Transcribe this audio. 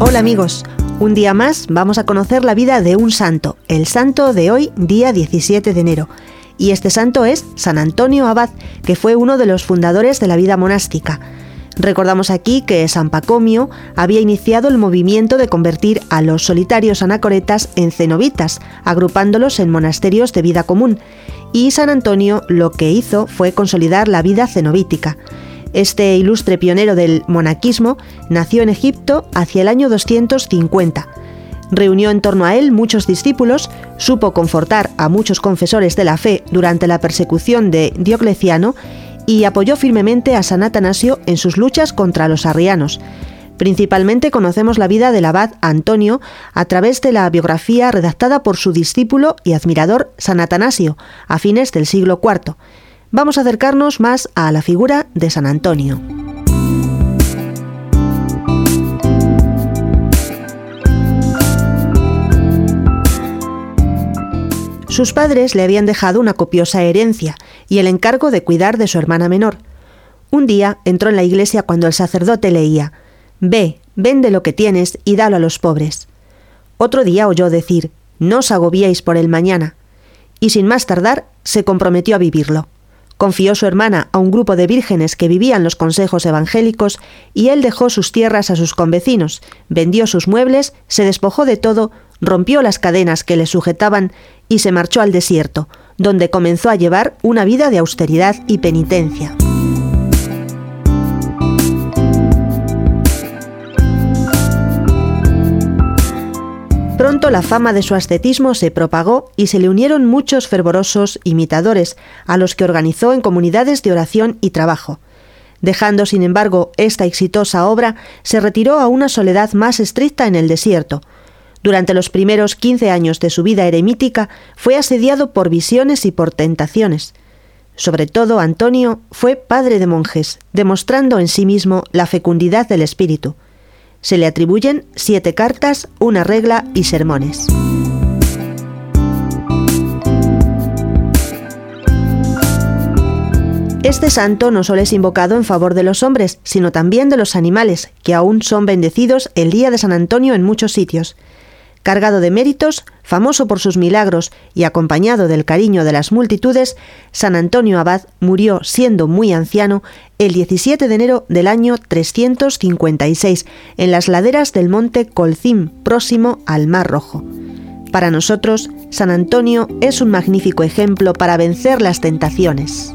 Hola amigos, un día más vamos a conocer la vida de un santo, el santo de hoy, día 17 de enero. Y este santo es San Antonio Abad, que fue uno de los fundadores de la vida monástica. Recordamos aquí que San Pacomio había iniciado el movimiento de convertir a los solitarios anacoretas en cenobitas, agrupándolos en monasterios de vida común, y San Antonio lo que hizo fue consolidar la vida cenobítica. Este ilustre pionero del monaquismo nació en Egipto hacia el año 250. Reunió en torno a él muchos discípulos, supo confortar a muchos confesores de la fe durante la persecución de Diocleciano y apoyó firmemente a San Atanasio en sus luchas contra los arrianos. Principalmente conocemos la vida del abad Antonio a través de la biografía redactada por su discípulo y admirador San Atanasio a fines del siglo IV vamos a acercarnos más a la figura de San Antonio. Sus padres le habían dejado una copiosa herencia y el encargo de cuidar de su hermana menor. Un día entró en la iglesia cuando el sacerdote leía Ve, vende lo que tienes y dalo a los pobres. Otro día oyó decir No os agobiéis por el mañana. Y sin más tardar, se comprometió a vivirlo. Confió su hermana a un grupo de vírgenes que vivían los consejos evangélicos y él dejó sus tierras a sus convecinos, vendió sus muebles, se despojó de todo, rompió las cadenas que le sujetaban y se marchó al desierto, donde comenzó a llevar una vida de austeridad y penitencia. La fama de su ascetismo se propagó y se le unieron muchos fervorosos imitadores, a los que organizó en comunidades de oración y trabajo. Dejando, sin embargo, esta exitosa obra, se retiró a una soledad más estricta en el desierto. Durante los primeros quince años de su vida eremítica fue asediado por visiones y por tentaciones. Sobre todo, Antonio fue padre de monjes, demostrando en sí mismo la fecundidad del espíritu. Se le atribuyen siete cartas, una regla y sermones. Este santo no solo es invocado en favor de los hombres, sino también de los animales, que aún son bendecidos el día de San Antonio en muchos sitios. Cargado de méritos, famoso por sus milagros y acompañado del cariño de las multitudes, San Antonio Abad murió siendo muy anciano el 17 de enero del año 356 en las laderas del monte Colcim, próximo al Mar Rojo. Para nosotros, San Antonio es un magnífico ejemplo para vencer las tentaciones.